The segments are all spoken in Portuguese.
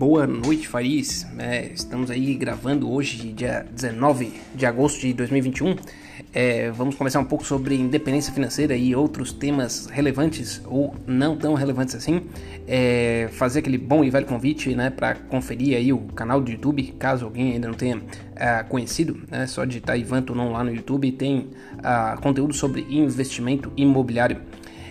boa noite, Faris. É, estamos aí gravando hoje, dia 19 de agosto de 2021. É, vamos conversar um pouco sobre independência financeira e outros temas relevantes ou não tão relevantes assim. É, fazer aquele bom e velho convite né, para conferir aí o canal do YouTube, caso alguém ainda não tenha é, conhecido. Né, só digitar Ivan Tonon lá no YouTube. Tem uh, conteúdo sobre investimento imobiliário.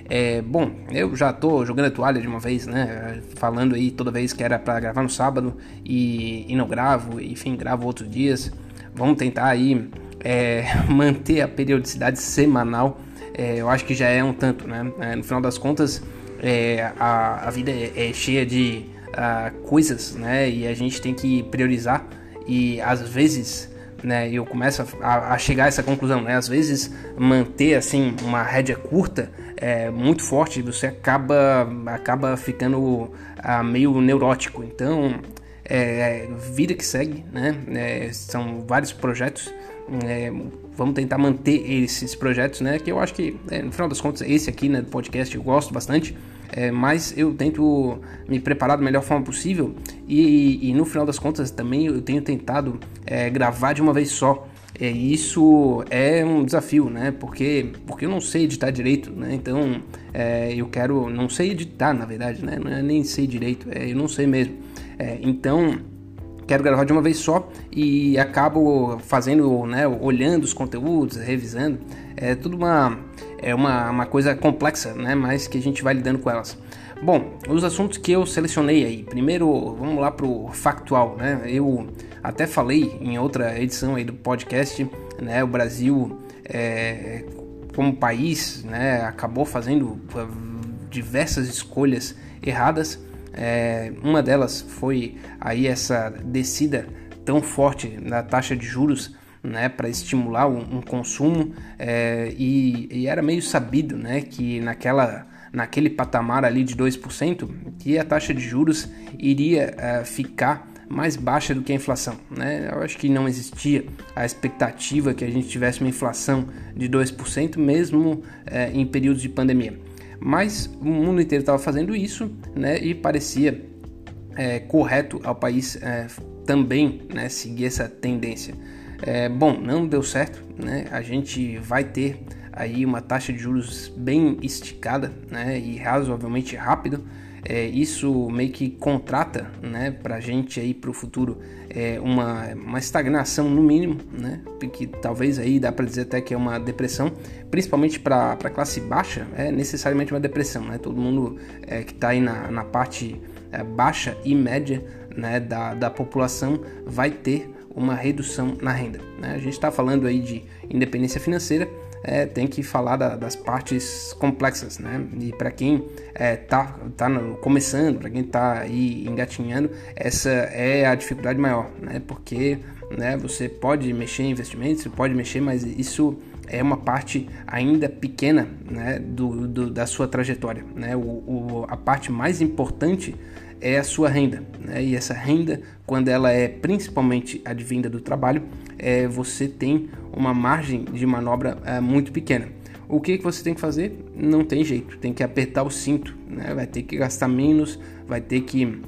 É, bom, eu já tô jogando a toalha de uma vez, né? Falando aí toda vez que era para gravar no sábado e, e, não gravo, enfim, gravo outros dias. Vamos tentar aí é, manter a periodicidade semanal. É, eu acho que já é um tanto, né? É, no final das contas, é, a, a, vida é, é cheia de uh, coisas, né? E a gente tem que priorizar e às vezes né, eu começo a, a, chegar a essa conclusão, né? Às vezes manter assim uma rédea curta é muito forte, você acaba acaba ficando ah, meio neurótico. Então, é, vida que segue, né? É, são vários projetos. É, vamos tentar manter esses projetos, né? Que eu acho que, é, no final das contas, esse aqui, né, do podcast, eu gosto bastante. É, mas eu tento me preparar da melhor forma possível e, e no final das contas também eu tenho tentado é, gravar de uma vez só. É, isso é um desafio, né? Porque, porque eu não sei editar direito, né? Então é, eu quero. Não sei editar, na verdade, né? Não é nem sei direito, eu não sei mesmo. Então quero gravar de uma vez só e acabo fazendo, né? Olhando os conteúdos, revisando. É tudo uma, é uma, uma coisa complexa, né? Mas que a gente vai lidando com elas. Bom, os assuntos que eu selecionei aí. Primeiro, vamos lá pro factual, né? Eu até falei em outra edição aí do podcast, né? O Brasil, é, como país, né? Acabou fazendo uh, diversas escolhas erradas. É, uma delas foi aí essa descida tão forte da taxa de juros né, para estimular um, um consumo é, e, e, era meio sabido né, que naquela, naquele patamar ali de 2% que a taxa de juros iria é, ficar mais baixa do que a inflação. Né? Eu acho que não existia a expectativa que a gente tivesse uma inflação de 2%, mesmo é, em períodos de pandemia. Mas o mundo inteiro estava fazendo isso né, e parecia é, correto ao país é, também né, seguir essa tendência. É, bom, não deu certo, né? a gente vai ter aí uma taxa de juros bem esticada né, e razoavelmente rápido é, isso meio que contrata né, para a gente aí para o futuro é, uma, uma estagnação no mínimo, né, que talvez aí dá para dizer até que é uma depressão, principalmente para a classe baixa, é necessariamente uma depressão, né, todo mundo é, que está aí na, na parte é, baixa e média né, da, da população vai ter uma redução na renda. Né? A gente está falando aí de independência financeira, é, tem que falar da, das partes complexas, né? E para quem é, tá, tá no, começando, para quem tá aí engatinhando, essa é a dificuldade maior, né? Porque né, você pode mexer em investimentos, você pode mexer, mas isso é uma parte ainda pequena né, do, do, da sua trajetória. Né? O, o, a parte mais importante é a sua renda. Né? E essa renda, quando ela é principalmente advinda do trabalho, é, você tem uma margem de manobra é, muito pequena. O que, que você tem que fazer? Não tem jeito, tem que apertar o cinto, né? vai ter que gastar menos, vai ter que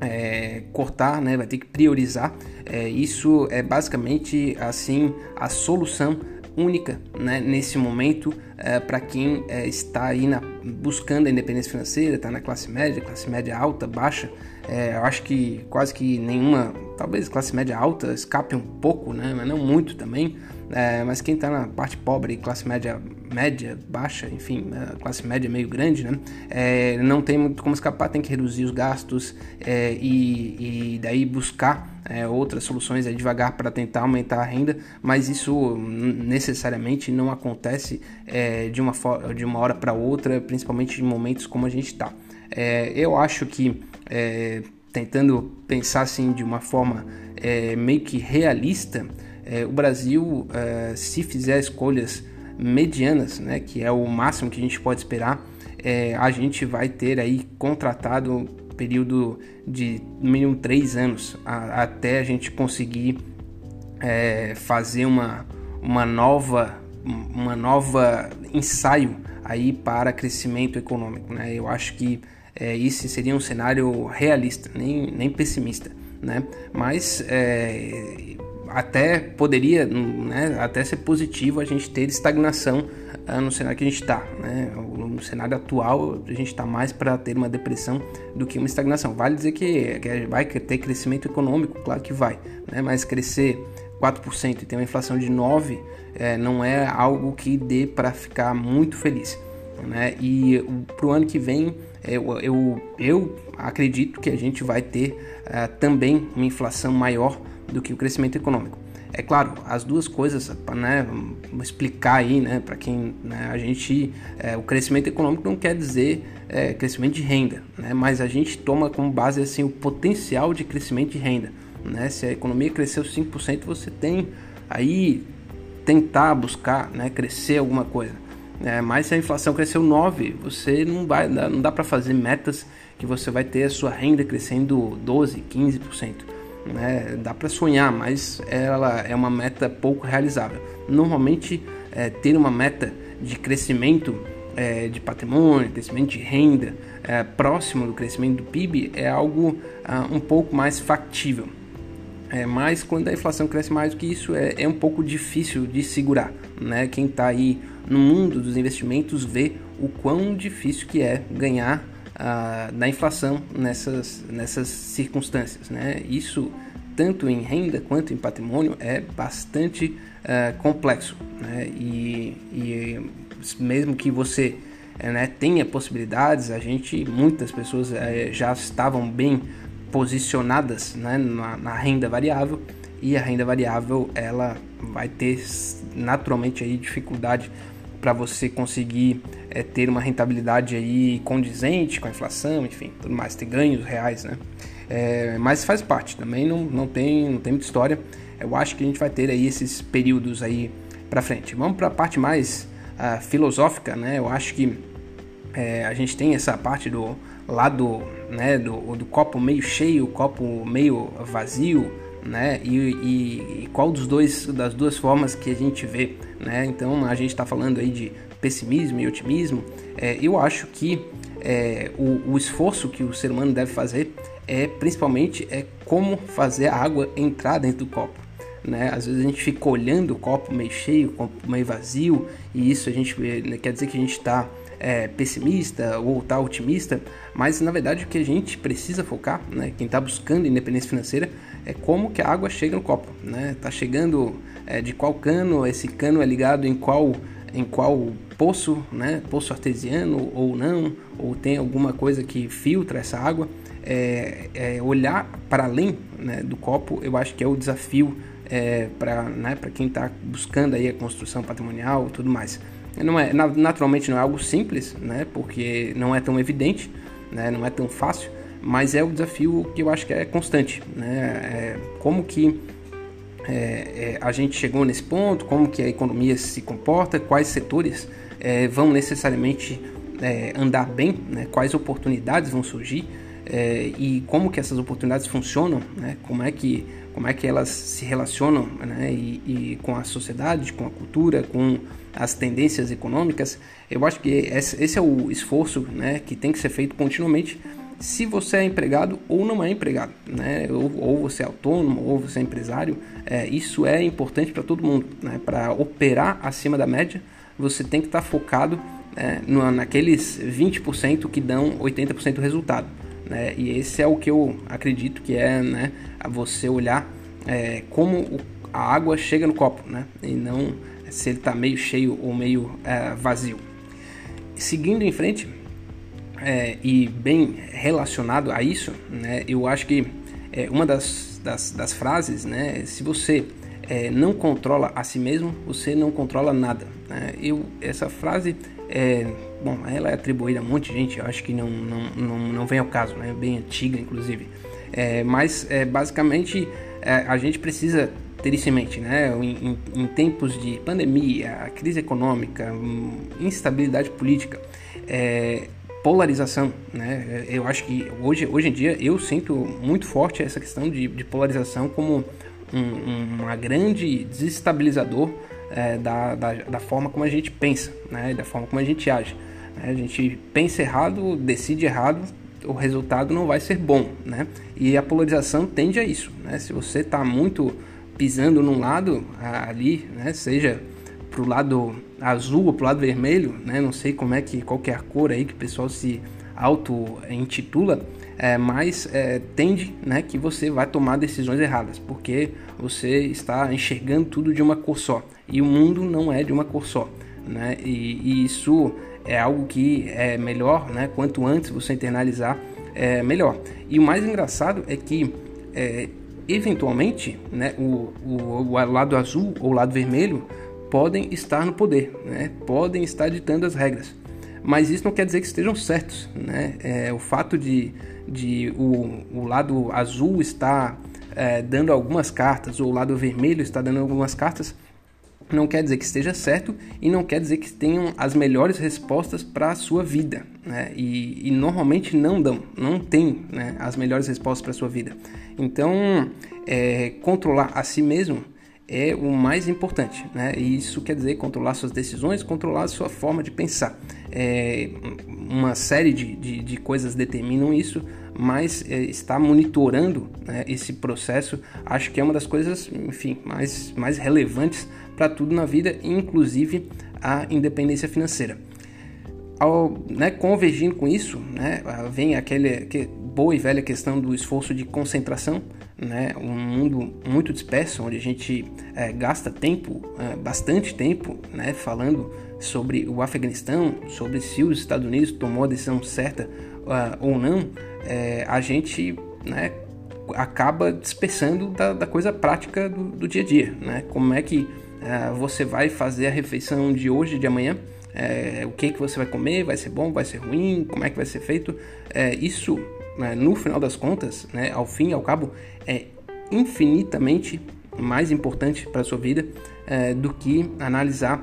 é, cortar, né? vai ter que priorizar. É, isso é basicamente assim a solução única né, nesse momento é, para quem é, está aí na, buscando a independência financeira, está na classe média, classe média alta, baixa. É, eu acho que quase que nenhuma, talvez classe média alta escape um pouco, né, mas não muito também. É, mas quem está na parte pobre, classe média média, baixa, enfim, classe média meio grande, né? É, não tem muito como escapar, tem que reduzir os gastos é, e, e, daí buscar é, outras soluções aí devagar para tentar aumentar a renda, mas isso necessariamente não acontece é, de, uma de uma hora para outra, principalmente em momentos como a gente está. É, eu acho que é, tentando pensar assim de uma forma meio que realista, é, o Brasil, é, se fizer escolhas medianas, né, que é o máximo que a gente pode esperar, é, a gente vai ter aí contratado período de no mínimo três anos a, até a gente conseguir é, fazer uma, uma nova uma nova ensaio aí para crescimento econômico, né? Eu acho que é, esse seria um cenário realista, nem, nem pessimista, né? Mas é, até poderia, né, até ser positivo a gente ter estagnação no cenário que a gente está, né? No cenário atual a gente está mais para ter uma depressão do que uma estagnação. Vale dizer que, que vai ter crescimento econômico, claro que vai, né? Mas crescer 4% e ter uma inflação de 9% é, não é algo que dê para ficar muito feliz. Né? E para o ano que vem, eu, eu, eu, acredito que a gente vai ter uh, também uma inflação maior do que o crescimento econômico. É claro, as duas coisas, né, vamos explicar aí, né, para quem né, a gente, é, o crescimento econômico não quer dizer é, crescimento de renda, né, mas a gente toma como base assim o potencial de crescimento de renda, né, se a economia cresceu 5%, você tem aí tentar buscar, né, crescer alguma coisa. É, mas se a inflação cresceu 9, você não vai, não dá para fazer metas que você vai ter a sua renda crescendo 12, 15%. Né? Dá para sonhar, mas ela é uma meta pouco realizável. Normalmente, é, ter uma meta de crescimento é, de patrimônio, crescimento de renda é, próximo do crescimento do PIB é algo ah, um pouco mais factível. É, mas quando a inflação cresce mais do que isso, é, é um pouco difícil de segurar. Né? Quem está aí no mundo dos investimentos vê o quão difícil que é ganhar da inflação nessas, nessas circunstâncias. Né? Isso, tanto em renda quanto em patrimônio, é bastante ah, complexo. Né? E, e, mesmo que você né, tenha possibilidades, a gente, muitas pessoas eh, já estavam bem posicionadas né, na, na, renda variável e a renda variável ela vai ter naturalmente aí dificuldade para você conseguir é, ter uma rentabilidade aí condizente com a inflação, enfim, tudo mais, ter ganhos reais, né? É, mas faz parte, também não, não, tem, não tem muita história. Eu acho que a gente vai ter aí esses períodos aí para frente. Vamos para a parte mais uh, filosófica, né? Eu acho que é, a gente tem essa parte do lado né, do, do copo meio cheio, copo meio vazio, né? E, e, e, qual dos dois das duas formas que a gente vê, né? Então a gente está falando aí de pessimismo e otimismo. É, eu acho que é, o, o, esforço que o ser humano deve fazer é principalmente é como fazer a água entrar dentro do copo. Né? Às vezes a gente fica olhando o copo meio cheio, meio vazio, e isso a gente né, quer dizer que a gente está é, pessimista ou está otimista, mas na verdade o que a gente precisa focar, né, quem está buscando independência financeira, é como que a água chega no copo, né? Tá chegando é, de qual cano, esse cano é ligado em qual em qual poço, né? Poço artesiano ou não, ou tem alguma coisa que filtra essa água. É, é olhar para além né, do copo, eu acho que é o desafio é, para né, quem está buscando aí a construção patrimonial e tudo mais. Não é, naturalmente não é algo simples, né, porque não é tão evidente, né, não é tão fácil, mas é o desafio que eu acho que é constante. Né, é, como que é, é a gente chegou nesse ponto, como que a economia se comporta, quais setores é, vão necessariamente é, andar bem, né, quais oportunidades vão surgir é, e como que essas oportunidades funcionam, né, como é que como é que elas se relacionam né, e, e com a sociedade, com a cultura, com as tendências econômicas, eu acho que esse é o esforço né, que tem que ser feito continuamente se você é empregado ou não é empregado, né? ou, ou você é autônomo ou você é empresário, é, isso é importante para todo mundo. Né? Para operar acima da média, você tem que estar tá focado é, no, naqueles 20% que dão 80% do resultado. Né? E esse é o que eu acredito que é né, você olhar é, como a água chega no copo, né? e não se ele está meio cheio ou meio é, vazio. Seguindo em frente, é, e bem relacionado a isso, né, eu acho que é, uma das, das, das, frases, né, se você é, não controla a si mesmo, você não controla nada. Né? Eu, essa frase, é, bom, ela é atribuída a um monte de gente, eu acho que não, não, não, não vem ao caso, né, bem antiga inclusive. É, mas é, basicamente a gente precisa ter isso em mente, né? Em, em, em, tempos de pandemia, crise econômica, hum, instabilidade política, é, polarização, né? Eu acho que hoje, hoje em dia eu sinto muito forte essa questão de, de polarização como um, uma grande desestabilizador é, da, da, da, forma como a gente pensa, né? Da forma como a gente age. Né? A gente pensa errado, decide errado, o resultado não vai ser bom, né? E a polarização tende a isso, né? Se você está muito pisando num lado ali, né? Seja para o lado azul ou para o lado vermelho, né? Não sei como é que qual que é cor aí que o pessoal se auto intitula, é, mas é, tende, né? Que você vai tomar decisões erradas, porque você está enxergando tudo de uma cor só e o mundo não é de uma cor só, né? E, e isso é algo que é melhor, né? Quanto antes você internalizar, é melhor. E o mais engraçado é que, é, eventualmente, né? O, o, o lado azul ou o lado vermelho podem estar no poder, né? Podem estar ditando as regras. Mas isso não quer dizer que estejam certos, né? É, o fato de, de o, o lado azul estar é, dando algumas cartas ou o lado vermelho está dando algumas cartas não quer dizer que esteja certo e não quer dizer que tenham as melhores respostas para a sua vida, né? E, e, normalmente não dão, não tem né, as melhores respostas para a sua vida. Então, é, controlar a si mesmo é o mais importante, né? E isso quer dizer controlar suas decisões, controlar sua forma de pensar. É, uma série de, de, de coisas determinam isso, mas é, estar monitorando né, esse processo acho que é uma das coisas, enfim, mais, mais relevantes para tudo na vida, inclusive a independência financeira. Ao, né, convergindo com isso, né, vem aquele, aquele boa e velha questão do esforço de concentração, né, um mundo muito disperso, onde a gente é, gasta tempo, é, bastante tempo, né, falando sobre o Afeganistão, sobre se os Estados Unidos tomou a decisão certa uh, ou não, é, a gente né, acaba dispersando da, da coisa prática do, do, dia a dia, né? Como é que uh, você vai fazer a refeição de hoje, de amanhã? É, o que que você vai comer? Vai ser bom? Vai ser ruim? Como é que vai ser feito? Isso, no final das contas, né, ao fim e ao cabo, é infinitamente mais importante para a sua vida é, do que analisar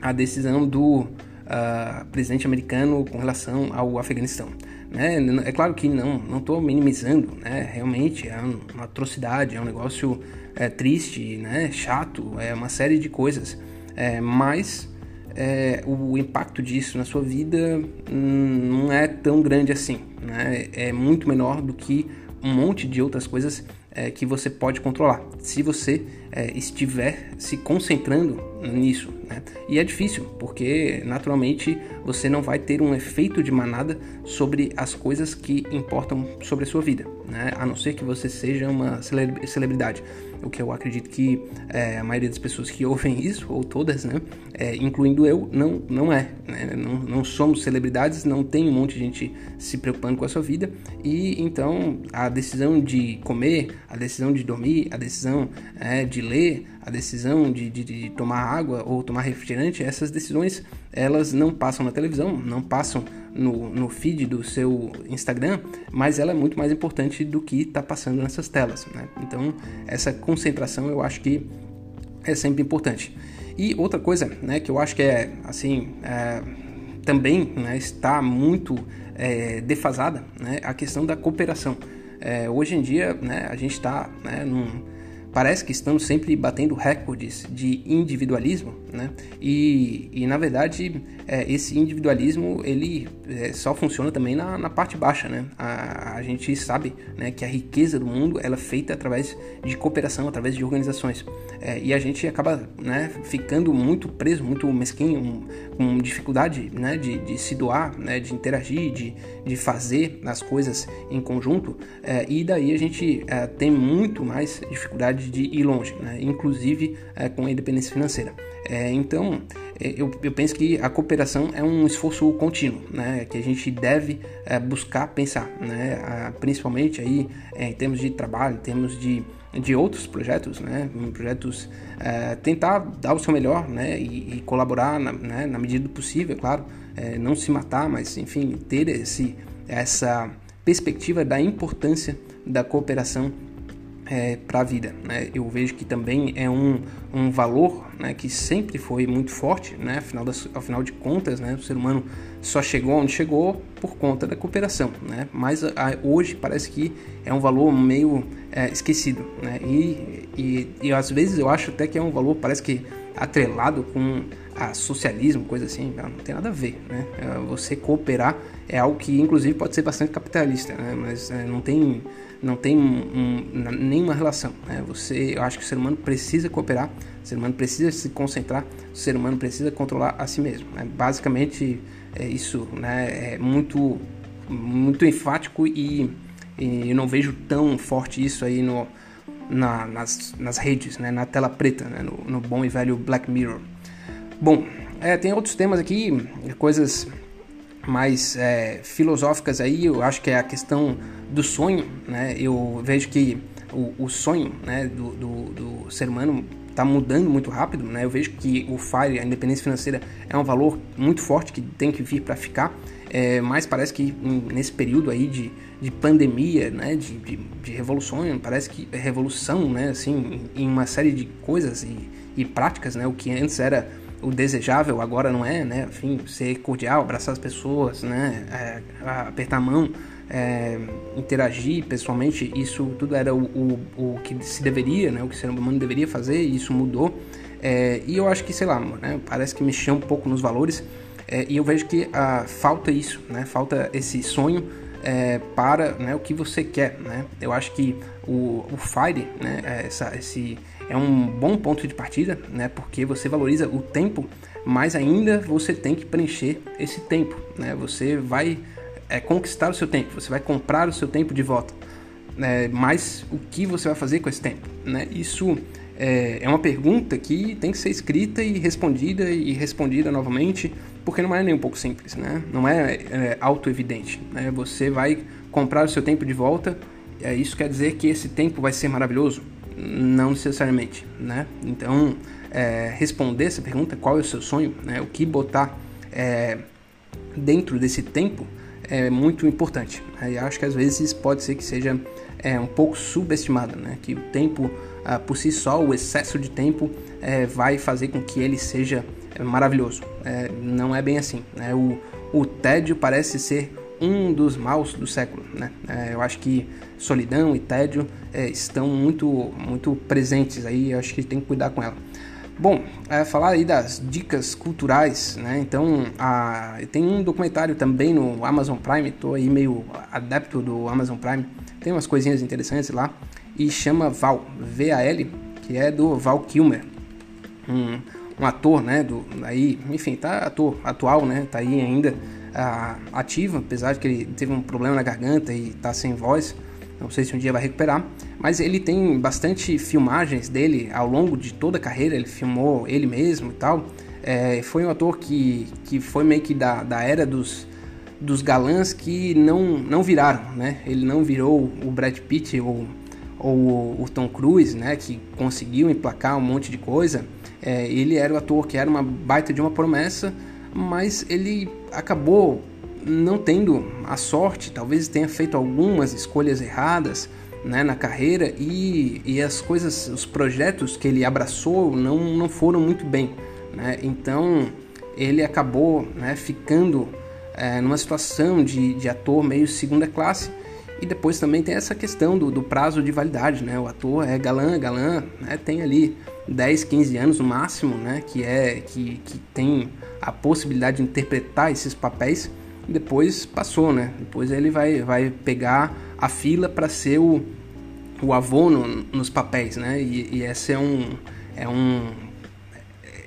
a decisão do uh, presidente americano com relação ao Afeganistão. Né? É claro que não não estou minimizando, né? realmente é uma atrocidade, é um negócio é, triste, né? chato, é uma série de coisas, é, mas é, o impacto disso na sua vida hum, não é tão grande assim, né? é muito menor do que um monte de outras coisas é, que você pode controlar, se você é, estiver se concentrando nisso. Né? E é difícil, porque naturalmente você não vai ter um efeito de manada sobre as coisas que importam sobre a sua vida, né? a não ser que você seja uma celebridade. O que eu acredito que é, a maioria das pessoas que ouvem isso, ou todas, né? É, incluindo eu, não, não é. Né? Não, não somos celebridades, não tem um monte de gente se preocupando com a sua vida, e então a decisão de comer, a decisão de dormir, a decisão é, de ler, a decisão de, de, de, tomar água ou tomar refrigerante, essas decisões elas não passam na televisão, não passam no, no feed do seu Instagram, mas ela é muito mais importante do que está passando nessas telas. Né? Então, essa concentração eu acho que é sempre importante. E outra coisa né, que eu acho que é assim. É, também né, está muito é, defasada né, a questão da cooperação. É, hoje em dia, né, a gente está né, num, parece que estamos sempre batendo recordes de individualismo, né? E, e na verdade é, esse individualismo ele é, só funciona também na, na parte baixa, né? A, a, gente sabe né, que a riqueza do mundo ela é feita através de cooperação, através de organizações. É, e a gente acaba né, ficando muito preso, muito mesquinho, com dificuldade né, de, de se doar, né, de interagir, de, de fazer as coisas em conjunto. É, e daí a gente é, tem muito mais dificuldade de ir longe, né? inclusive é, com a independência financeira. É, então, eu, eu, penso que a cooperação é um esforço contínuo, né? que a gente deve é, buscar pensar, né? principalmente aí é, em termos de trabalho, em termos de, de outros projetos, né? projetos é, tentar dar o seu melhor né? e, e colaborar na, né? na, medida do possível, claro, não se matar, mas enfim, ter esse, essa perspectiva da importância da cooperação é, para a vida. Né? Eu vejo que também é um, um valor né, que sempre foi muito forte, né? afinal, das, afinal de contas, né, o ser humano só chegou onde chegou por conta da cooperação, né? mas a, hoje parece que é um valor meio é, esquecido. Né? E, e, e às vezes eu acho até que é um valor, parece que atrelado com a socialismo, coisa assim, não, não tem nada a ver, né? É, você cooperar é algo que, inclusive, pode ser bastante capitalista, né? Mas é, não tem, não tem um, nenhuma relação, né? Você, eu acho que o ser humano precisa cooperar, o ser humano precisa se concentrar, o ser humano precisa controlar a si mesmo. Né? Basicamente, é isso, né? É muito, muito enfático e, e eu não vejo tão forte isso aí no, na, nas, nas redes, né? Na tela preta, né? no, no bom e velho Black Mirror. Bom, é, tem outros temas aqui, coisas mais é, filosóficas aí, eu acho que é a questão do sonho, né? Eu vejo que o, o sonho né, do, do, do, ser humano está mudando muito rápido, né? Eu vejo que o FIRE, a independência financeira, é um valor muito forte que tem que vir para ficar, é, mas parece que nesse período aí de, de pandemia, né, de, de, de revolução, parece que revolução, né, assim, em uma série de coisas e, e práticas, né, o que antes era o desejável agora não é, né? Enfim, ser cordial, abraçar as pessoas, né? É, apertar a mão, é, interagir pessoalmente, isso tudo era o, o, o, que se deveria, né? O que o ser humano deveria fazer, e isso mudou. É, e eu acho que, sei lá, né? Parece que mexeu um pouco nos valores. É, e eu vejo que ah, falta isso, né? Falta esse sonho é, para né, o que você quer, né? Eu acho que o, o Fire, né? Essa, esse é um bom ponto de partida, né? Porque você valoriza o tempo, mas ainda você tem que preencher esse tempo, né? Você vai é, conquistar o seu tempo, você vai comprar o seu tempo de volta. Né? Mas o que você vai fazer com esse tempo? Né? Isso é, é uma pergunta que tem que ser escrita e respondida e respondida novamente, porque não é nem um pouco simples, né? Não é, é auto-evidente. Né? Você vai comprar o seu tempo de volta, é, isso quer dizer que esse tempo vai ser maravilhoso? Não necessariamente, né? Então, é, responder essa pergunta, qual é o seu sonho, né? o que botar é, dentro desse tempo, é muito importante. Eu acho que às vezes pode ser que seja é, um pouco subestimado, né? que o tempo ah, por si só, o excesso de tempo é, vai fazer com que ele seja é, maravilhoso. É, não é bem assim. Né? O, o tédio parece ser um dos maus do século. Né? Eu acho que solidão e tédio é, estão muito, muito presentes aí, acho que tem que cuidar com ela. Bom, é, falar aí das dicas culturais, né? Então, a, tem um documentário também no Amazon Prime, tô aí meio adepto do Amazon Prime, tem umas coisinhas interessantes lá, e chama Val, V-A-L, que é do Val Kilmer, um, um ator, né? Do, aí, enfim, tá ator atual, né? Tá aí ainda ativo, apesar de que ele teve um problema na garganta e tá sem voz, não sei se um dia vai recuperar, mas ele tem bastante filmagens dele ao longo de toda a carreira, ele filmou ele mesmo e tal. É, foi um ator que, que foi meio que da, da era dos, dos galãs que não, não viraram, né? Ele não virou o Brad Pitt ou, ou o Tom Cruise, né? Que conseguiu emplacar um monte de coisa. É, ele era o ator que era uma baita de uma promessa, mas ele acabou não tendo a sorte, talvez tenha feito algumas escolhas erradas né, na carreira e, e as coisas, os projetos que ele abraçou não, não foram muito bem. Né? Então ele acabou né, ficando é, numa situação de, de ator meio segunda classe. E depois também tem essa questão do, do prazo de validade, né? O ator é galã, galã, né? tem ali 10, 15 anos no máximo, né? Que é que, que tem a possibilidade de interpretar esses papéis depois passou, né? Depois ele vai, vai pegar a fila para ser o, o avô no, nos papéis, né? E, e esse é um é um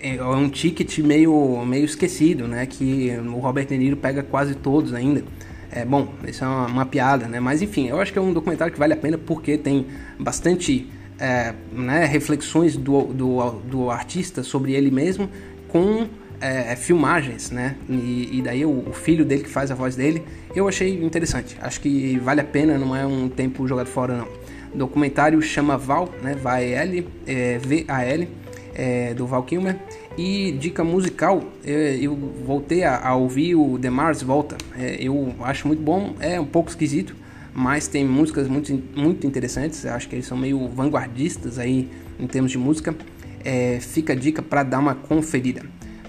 é, é um ticket meio meio esquecido, né? Que o Robert De Niro pega quase todos ainda. É bom, isso é uma, uma piada, né? Mas enfim, eu acho que é um documentário que vale a pena porque tem bastante é, né, reflexões do, do, do artista sobre ele mesmo com é, é, filmagens, né? E, e daí o, o, filho dele que faz a voz dele, eu achei interessante. Acho que vale a pena, não é um tempo jogado fora não. O documentário chama Val, né? V-A-L, é, V-A-L, é, do Val Kilmer. E dica musical, é, eu voltei a, a, ouvir o The Mars Volta. É, eu acho muito bom, é um pouco esquisito, mas tem músicas muito, muito interessantes. Eu acho que eles são meio vanguardistas aí em termos de música. É, fica a dica para dar uma conferida.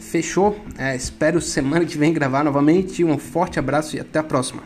Fechou? É, espero semana que vem gravar novamente. Um forte abraço e até a próxima.